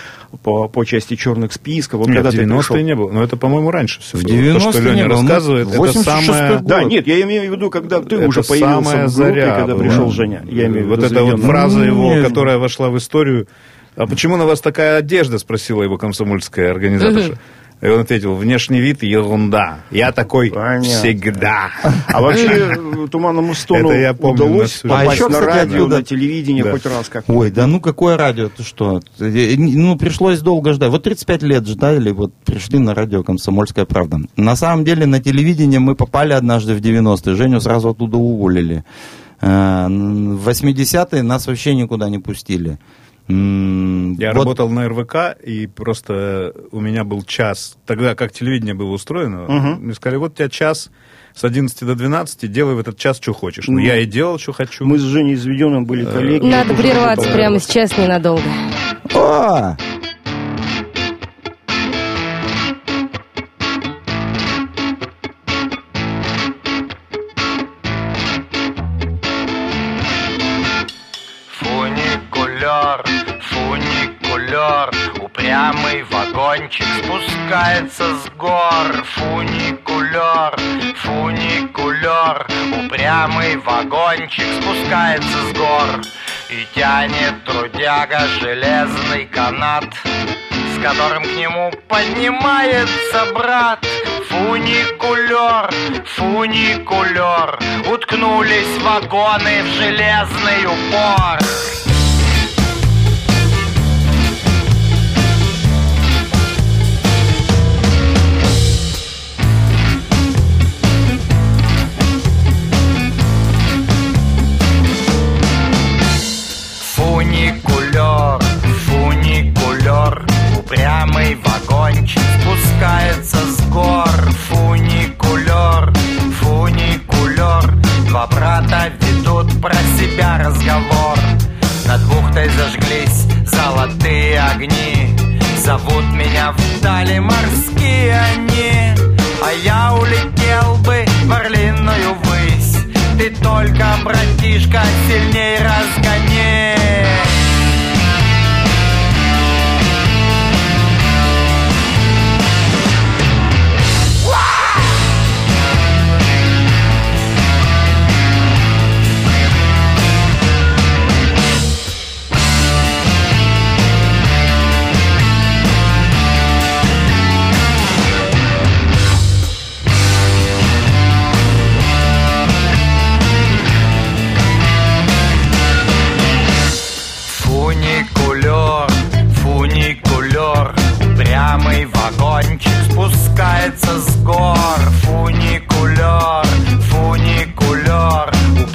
Speaker 3: по, по части черных списков. Вот
Speaker 5: Нет,
Speaker 3: когда
Speaker 5: в
Speaker 3: ты
Speaker 5: 90-е
Speaker 3: пришел.
Speaker 5: не было. Но это, по-моему, раньше все
Speaker 7: В
Speaker 5: было. То,
Speaker 7: 90-е
Speaker 5: что
Speaker 7: не
Speaker 5: Леня
Speaker 7: было. Мы-
Speaker 5: рассказывает, это
Speaker 7: 86-й
Speaker 5: самое...
Speaker 7: год.
Speaker 3: Да, нет, я имею в виду, когда ты
Speaker 5: это
Speaker 3: уже появился
Speaker 5: самая
Speaker 3: в группе,
Speaker 5: заря
Speaker 3: когда пришел Женя. Я имею в виду
Speaker 5: вот эта вот фраза его,
Speaker 7: Нет.
Speaker 5: которая вошла в историю. А почему на вас такая одежда, спросила его комсомольская организаторша. И он ответил, внешний вид ерунда. Я такой
Speaker 3: Понятно.
Speaker 5: всегда.
Speaker 3: А вообще э, Туманному Стону
Speaker 5: Это я помню
Speaker 3: удалось
Speaker 7: жизнь. А
Speaker 3: попасть
Speaker 7: еще,
Speaker 3: на
Speaker 7: кстати,
Speaker 3: радио,
Speaker 7: оттуда-
Speaker 3: на телевидение
Speaker 5: Да.
Speaker 3: хоть раз как
Speaker 7: Ой, да ну какое радио, ты что? Э, Ну, пришлось долго ждать. Вот 35 лет ждали, вот пришли на радио «Комсомольская правда». На самом деле на телевидение мы попали однажды в 90-е. Женю сразу оттуда уволили. Э, В 80-е нас вообще никуда не пустили.
Speaker 5: Я
Speaker 7: вот-
Speaker 5: работал на РВК, и просто у меня был час. Тогда как телевидение было устроено, мне сказали, вот у тебя час с 11 до 12, делай в этот час, что хочешь. Ну,
Speaker 3: Ну,
Speaker 5: я и делал, что хочу.
Speaker 3: Мы с Женей Изведенным были коллеги.
Speaker 2: Надо прерваться прямо сейчас ненадолго.
Speaker 7: О!
Speaker 4: Вагончик спускается с гор. Фуникулер, фуникулер, упрямый вагончик спускается с гор. И тянет трудяга железный канат, с которым к нему поднимается брат. Фуникулер, фуникулер, уткнулись вагоны в железный упор.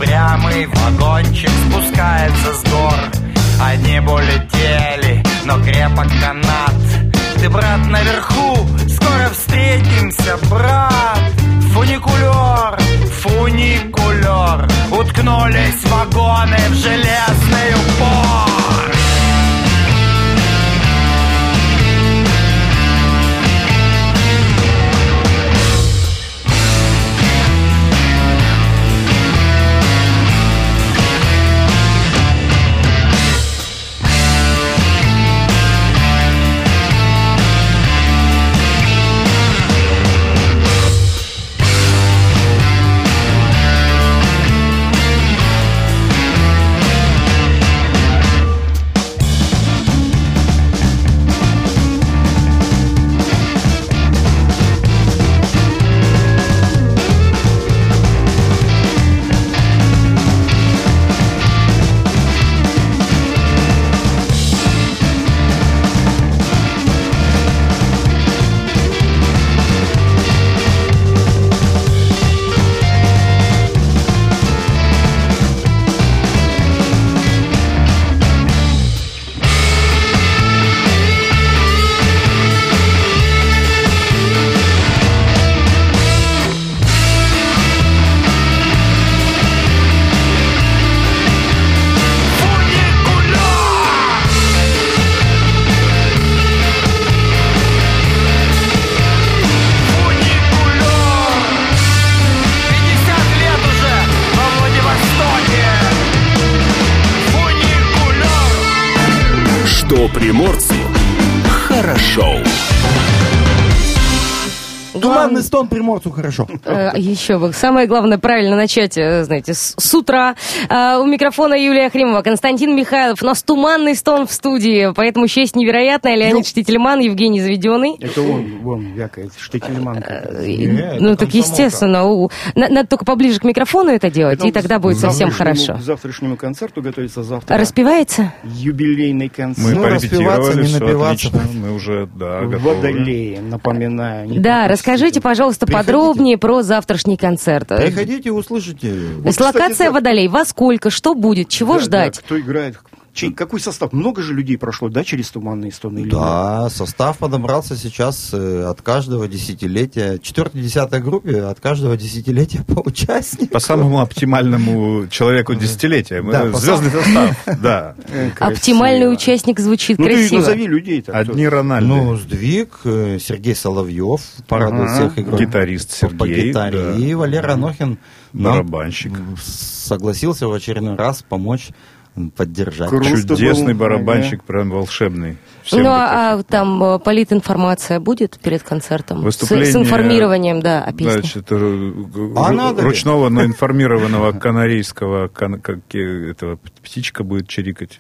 Speaker 6: Упрямый вагончик спускается с гор. Они бы улетели, но крепок канат. Ты, брат, наверху, скоро встретимся, брат. Фуникулер, фуникулер. Уткнулись вагоны в железный упор
Speaker 7: Стон приморцу хорошо.
Speaker 2: Э, Еще бы. Самое главное, правильно начать, э, знаете, с, утра. А, У микрофона Юлия Хримова, Константин Михайлов. У нас туманный стон в студии, поэтому честь невероятная. Леонид Штительман, Евгений Заведенный.
Speaker 3: Это он, вон, вякает, штекельман.
Speaker 2: И- ну, так естественно. Надо только поближе к микрофону это делать, и тогда будет совсем хорошо.
Speaker 3: К завтрашнему концерту готовится завтра.
Speaker 2: Распевается?
Speaker 3: Юбилейный концерт.
Speaker 5: Мы
Speaker 7: Ну,
Speaker 5: порепетировали,
Speaker 7: не
Speaker 5: все
Speaker 7: напиваться,
Speaker 5: отлично. Мы уже, да, готовы.
Speaker 3: Водолеи, напоминаю.
Speaker 2: Да, расскажите, пожалуйста,
Speaker 7: Приходите.
Speaker 2: подробнее про завтрашний концерт.
Speaker 7: Приходите, услышите.
Speaker 2: Есть локация Водолей. Во сколько? Что будет? Чего
Speaker 3: Да, да,
Speaker 2: ждать?
Speaker 3: кто играет? Чей, какой состав? Много же людей прошло, да, через туманные стоны? или нет?
Speaker 4: Да, состав подобрался сейчас э, от каждого десятилетия. Четвертой, десятой группе от каждого десятилетия по участнику.
Speaker 5: По самому оптимальному человеку десятилетия.
Speaker 7: Да,
Speaker 5: звездный состав, да.
Speaker 2: Оптимальный участник звучит
Speaker 3: Ну
Speaker 2: красиво.
Speaker 3: назови людей-то. кто-
Speaker 5: Одни Рональды.
Speaker 4: Ну, сдвиг, э, Сергей Соловьев,
Speaker 3: Ага.
Speaker 4: всех игроков.
Speaker 5: Гитарист
Speaker 4: по
Speaker 5: Сергей,
Speaker 4: гитаре.
Speaker 5: да.
Speaker 4: И Валера Анохин
Speaker 5: Барабанщик.
Speaker 4: согласился в очередной раз помочь поддержать.
Speaker 3: Круто
Speaker 5: Чудесный
Speaker 3: был,
Speaker 5: барабанщик, прям волшебный. Всем
Speaker 2: Ну, а, там э, политинформация будет перед концертом? С-
Speaker 5: Выступление,
Speaker 2: С, информированием, да, о песне.
Speaker 5: Значит,
Speaker 4: А надо ли?
Speaker 5: ручного, но информированного канарейского кан- как, э, этого птичка будет чирикать.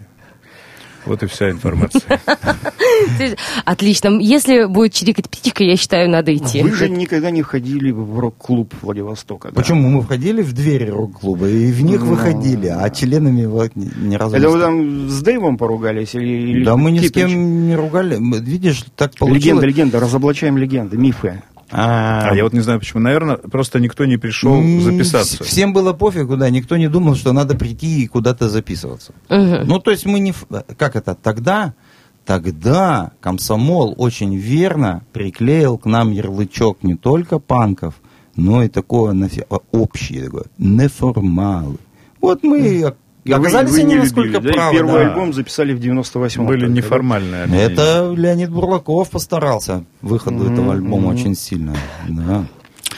Speaker 5: Вот и вся информация.
Speaker 2: Отлично. Если будет чирикать птичка, я считаю, надо идти.
Speaker 3: Вы же никогда не входили в рок-клуб Владивостока, да?
Speaker 4: Почему мы входили в двери рок-клуба и в них
Speaker 3: Ну.
Speaker 4: выходили, а членами вот ни, разу
Speaker 3: Это
Speaker 4: не
Speaker 3: вы
Speaker 4: стали.
Speaker 3: там с Дэйвом поругались? Или,
Speaker 4: Да мы ни с кем не ругали. Мы- Видишь, так получилось.
Speaker 3: Легенда, легенда, разоблачаем легенды, мифы.
Speaker 4: А,
Speaker 5: А я вот не знаю почему. Наверное, просто никто не пришел
Speaker 4: м,
Speaker 5: записаться.
Speaker 4: вс- Всем было пофигу, да, никто не думал, что надо прийти и куда-то записываться.
Speaker 2: Мгм.
Speaker 4: Ну, то есть мы не... ф- Как это? Тогда, тогда комсомол очень верно приклеил к нам ярлычок не только панков, но и такого нафи- а, общее такое, неформалы. Вот мы и оказались
Speaker 3: вы, вы
Speaker 4: они
Speaker 3: не
Speaker 4: насколько
Speaker 3: любили, да?
Speaker 4: Правы.
Speaker 3: первый
Speaker 4: да.
Speaker 3: альбом записали в 98-м.
Speaker 5: Были
Speaker 3: да?
Speaker 5: неформальные объединения.
Speaker 4: Это Леонид Бурлаков постарался выходу этого альбома очень сильно. Да.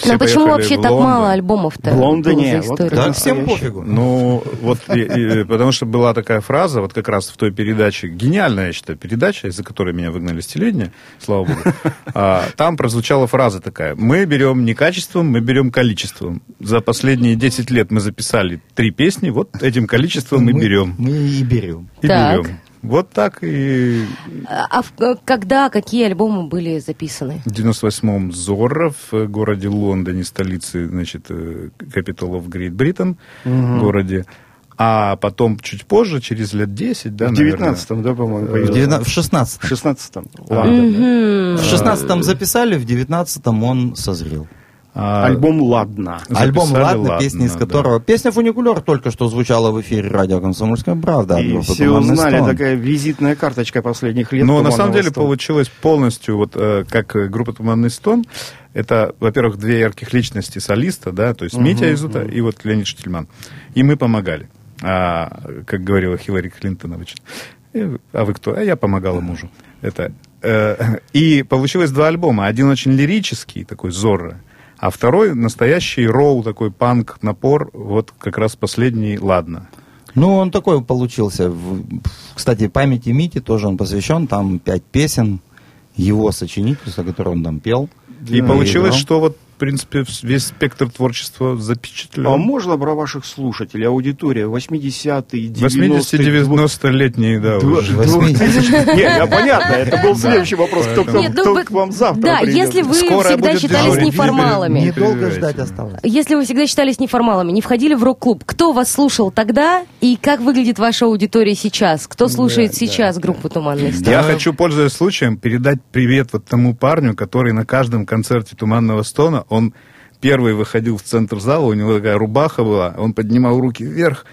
Speaker 5: Все
Speaker 2: Но почему вообще так мало альбомов-то?
Speaker 3: В Лондоне, вот
Speaker 4: Так всем пофигу.
Speaker 5: Ну, вот, и- и- потому что была такая фраза, вот как раз в той передаче, гениальная, я считаю, передача, из-за которой меня выгнали с телевидения, слава богу, а, там прозвучала фраза такая, мы берем не качеством, мы берем количеством. За последние 10 лет мы записали три песни, вот этим количеством мы берем.
Speaker 4: Мы и берем.
Speaker 5: И
Speaker 2: Так.
Speaker 5: берем. Вот так и
Speaker 2: А в- э, когда какие альбомы были записаны?
Speaker 5: в 98-м Зорро в э, городе Лондоне, столице, значит, э, Capital of Great Britain, городе. А потом чуть позже, через лет 10, да,
Speaker 3: В
Speaker 5: наверное,
Speaker 3: 19-м, да, по-моему,
Speaker 4: В,
Speaker 3: появился?
Speaker 4: 19 в 16
Speaker 3: В 16-м.
Speaker 5: А,
Speaker 3: Ладно.
Speaker 4: В 16 записали, в 19 он созрел.
Speaker 5: А,
Speaker 3: Альбом «Ладно».
Speaker 4: Альбом «Ладно»,
Speaker 5: «Ладно»,
Speaker 4: песня из
Speaker 5: да.
Speaker 4: которого... Песня «Фуникулер» только что звучала в эфире радио «Комсомольская правда».
Speaker 3: И
Speaker 4: группы
Speaker 3: все
Speaker 4: «Туманный
Speaker 3: узнали,
Speaker 4: стон».
Speaker 3: такая визитная карточка последних лет.
Speaker 5: Но на
Speaker 3: «Туманного
Speaker 5: самом деле
Speaker 3: стона».
Speaker 5: получилось полностью, вот э, как э, группа «Туманный стон», это, во-первых, две ярких личности солиста, да, то есть Митя Изута и вот Леонид Штельман. И мы помогали. А, как говорила Хиллари Клинтонович. «Э, А вы кто? А я помогала мужу. Это, э, и получилось два альбома. Один очень лирический, такой Зорро, а второй настоящий роу, такой панк, напор. Вот как раз последний «Ладно».
Speaker 4: Ну, он такой получился. Кстати, памяти Мити тоже он посвящен. Там пять песен его сочинительства, которые он там пел.
Speaker 5: И получилось,
Speaker 4: играл.
Speaker 5: что вот, принципе, весь спектр творчества запечатлен.
Speaker 3: А можно про ваших слушателей? Аудитория 80-е, 90-е.
Speaker 5: 80-90-летние, да,
Speaker 3: Два-
Speaker 5: уже.
Speaker 3: два- Не, я понятно, это был следующий вопрос, кто,
Speaker 2: Нет,
Speaker 3: к вам завтра
Speaker 2: Да, если вы всегда считались неформалами,
Speaker 4: Недолго ждать осталось.
Speaker 2: если вы всегда считались неформалами, не входили в рок-клуб, кто вас слушал тогда и как выглядит ваша аудитория сейчас? Кто слушает сейчас группу «Туманный стон»?
Speaker 5: Я хочу, пользуясь случаем, передать привет вот тому парню, который на каждом концерте «Туманного стона», он первый выходил в центр зала, у него такая рубаха была, он поднимал руки вверх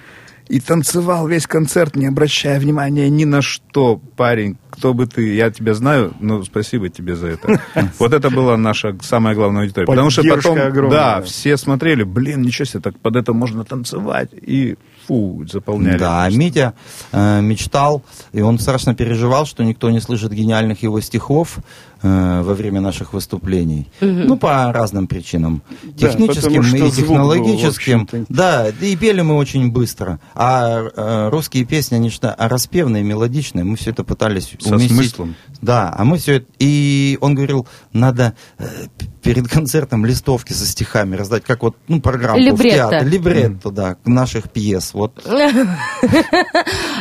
Speaker 5: и танцевал весь концерт, не обращая внимания ни на что. Парень, кто бы ты, я тебя знаю, но спасибо тебе за это. Вот это была наша самая главная аудитория. Потому что потом, да, все смотрели, блин, ничего себе, так под это можно танцевать. И фу, заполняли.
Speaker 4: Да. Митя э, мечтал, и он страшно переживал, что никто не слышит гениальных его стихов э, во время наших выступлений. Ну, по разным причинам.
Speaker 3: Да,
Speaker 4: Техническим и
Speaker 3: был,
Speaker 4: технологическим. да, и пели мы очень быстро. А э, русские песни, они что, распевные, мелодичные. Мы все это пытались
Speaker 5: Со
Speaker 4: уместить.
Speaker 5: смыслом.
Speaker 4: Да, а мы все это... И он говорил, надо э, перед концертом листовки со стихами раздать, как вот, ну, программу в
Speaker 2: Либретто.
Speaker 4: театр. Либретто, да, наших пьес. Вот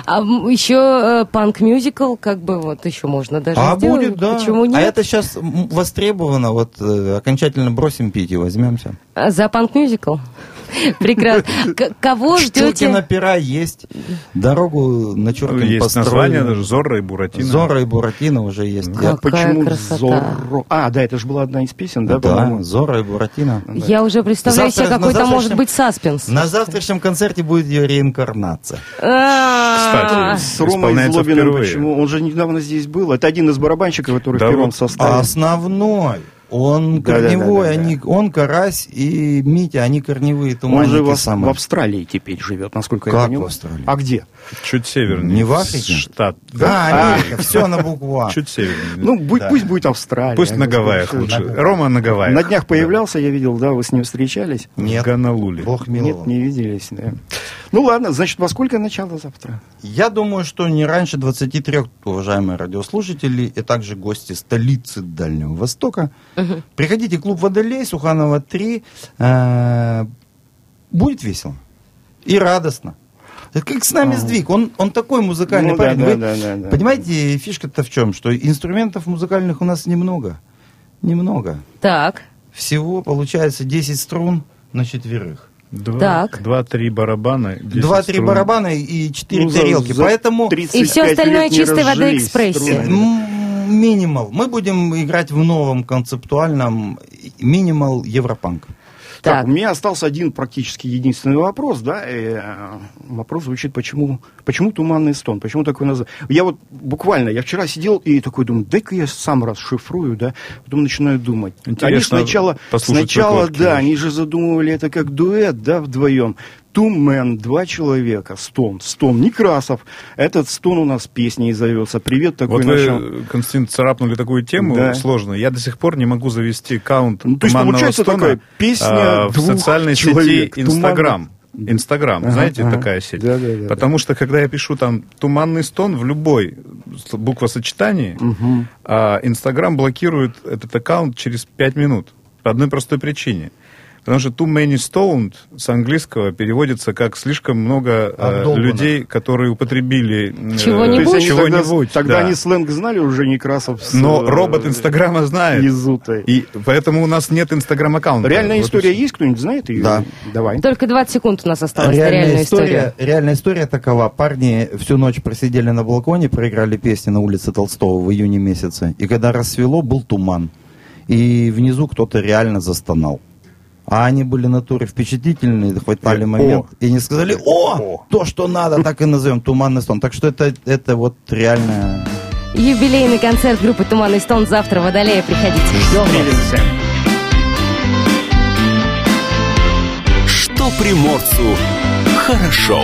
Speaker 2: А еще э, панк-мюзикл, как бы вот еще можно даже
Speaker 4: А будет, да.
Speaker 2: Почему нет?
Speaker 4: А это сейчас востребовано, вот э, окончательно бросим пить и возьмемся.
Speaker 2: А За панк-мюзикл? Прекрасно. К- Кого ждете?
Speaker 4: пера есть, дорогу на Чуркин
Speaker 5: Есть название даже Зорро и Буратино.
Speaker 4: Зора и Буратино уже есть.
Speaker 3: А
Speaker 2: Какая
Speaker 3: почему
Speaker 2: красота.
Speaker 3: Зорро? А, да, это же была одна из песен, да,
Speaker 4: Да,
Speaker 3: по-моему?
Speaker 4: Зора и Буратино.
Speaker 2: Я уже представляю себе,
Speaker 4: на
Speaker 2: какой-то может быть саспенс.
Speaker 4: На завтрашнем концерте будет ее реинкарнация.
Speaker 2: А,
Speaker 5: Кстати,
Speaker 3: С Ромой Злобиным почему? Он же недавно здесь был. Это один из барабанщиков, который в первом
Speaker 5: вот.
Speaker 3: составе.
Speaker 4: А основной, он
Speaker 3: Да, да, да,
Speaker 4: корневой,
Speaker 3: да, да.
Speaker 4: они, он Карась и Митя, они корневые
Speaker 3: Он
Speaker 4: туманники
Speaker 3: же в,
Speaker 4: самые.
Speaker 3: в Австралии теперь живет, насколько я
Speaker 4: Как
Speaker 3: понял.
Speaker 4: в Австралии?
Speaker 3: А где?
Speaker 5: Чуть севернее.
Speaker 4: Не в Африке?
Speaker 5: Штат.
Speaker 4: Да, Америка, все на букву А.
Speaker 5: Чуть севернее.
Speaker 3: Ну, будь-
Speaker 4: Да.
Speaker 3: пусть будет Австралия.
Speaker 5: Пусть на Гавайях лучше. Рома на Гавайях.
Speaker 3: На днях появлялся, я видел, да, вы с ним встречались?
Speaker 4: Нет,
Speaker 5: В Гонолуле.
Speaker 4: Бог миловал.
Speaker 3: Нет, не виделись, да. Ну ладно, значит, во сколько начало завтра?
Speaker 4: Я думаю, что не раньше 23, уважаемые радиослушатели, и также гости столицы Дальнего Востока. Приходите, клуб Водолей, Суханова 3. Э, Будет весело и радостно. Как с нами сдвиг. Он, он такой музыкальный
Speaker 3: Ну
Speaker 4: парень.
Speaker 3: да,
Speaker 4: Вы
Speaker 3: да, да, да.
Speaker 4: Понимаете, фишка-то в чем? Что инструментов музыкальных у нас немного. Немного.
Speaker 2: Так.
Speaker 4: Всего получается 10 струн на четверых.
Speaker 5: Два-
Speaker 2: Так.
Speaker 5: Два-три барабана. 10
Speaker 4: Два-три барабана и четыре
Speaker 3: Ну,
Speaker 4: тарелки.
Speaker 3: за
Speaker 4: Поэтому
Speaker 3: 35
Speaker 2: И всё остальное чистой воды экспрессия.
Speaker 4: Минимал. Мы будем играть в новом концептуальном минимал европанк.
Speaker 2: Так.
Speaker 3: Так, у меня остался один практически единственный вопрос, да, и, э, вопрос звучит, почему, почему туманный стон, почему такое название? Я вот буквально, я вчера сидел и такой думаю, дай-ка я сам расшифрую, да, потом начинаю думать.
Speaker 5: Интересно
Speaker 3: они сначала, сначала, да, они же задумывали это как дуэт, да, вдвоем. Men, два человека, стон, стон, Некрасов. Этот стон у нас песней зовется. Привет такой
Speaker 5: Вот
Speaker 3: начал.
Speaker 5: вы, Константин, царапнули такую тему
Speaker 3: Да.
Speaker 5: сложную. Я до сих пор не могу завести аккаунт
Speaker 3: Ну, то есть
Speaker 5: «Туманного
Speaker 3: получается
Speaker 5: стона»,
Speaker 3: такая песня
Speaker 5: а, в социальной
Speaker 3: человек.
Speaker 5: сети Инстаграм. Инстаграм,
Speaker 3: Ага,
Speaker 5: знаете,
Speaker 3: ага.
Speaker 5: такая сеть.
Speaker 3: Да, да, да,
Speaker 5: Потому что, когда я пишу там «туманный стон» в любой буквосочетании, а, Инстаграм блокирует этот аккаунт через 5 минут. По одной простой причине. Потому что too many stoned с английского переводится как слишком много э,
Speaker 7: Обдолбанных.
Speaker 5: людей, которые употребили э,
Speaker 2: Чего-нибудь?
Speaker 3: То есть они тогда, тогда
Speaker 5: да.
Speaker 3: они сленг знали уже Некрасов с,
Speaker 5: Но
Speaker 3: э,
Speaker 5: робот Инстаграма знает.
Speaker 3: Изутой.
Speaker 5: И поэтому у нас нет Инстаграм-аккаунта.
Speaker 3: Реальная
Speaker 5: Вот
Speaker 3: история есть? Кто-нибудь знает ее?
Speaker 4: Да.
Speaker 3: Давай.
Speaker 2: Только 20 секунд у нас осталось на
Speaker 7: Реальная
Speaker 2: реальную
Speaker 7: история,
Speaker 2: историю.
Speaker 7: реальная история такова. Парни всю ночь просидели на балконе, проиграли песни на улице Толстого в июне месяце. И когда рассвело, был туман. И внизу кто-то реально застонал. А они были натуре впечатлительные, хватали
Speaker 5: Э,
Speaker 7: момент
Speaker 5: о.
Speaker 7: и не сказали, о, то, что надо, так и назовем, туманный стон. Так что это, это вот реально...
Speaker 2: Юбилейный концерт группы «Туманный стон» завтра в Водолее. Приходите.
Speaker 3: Встретимся.
Speaker 1: Что приморцу хорошо.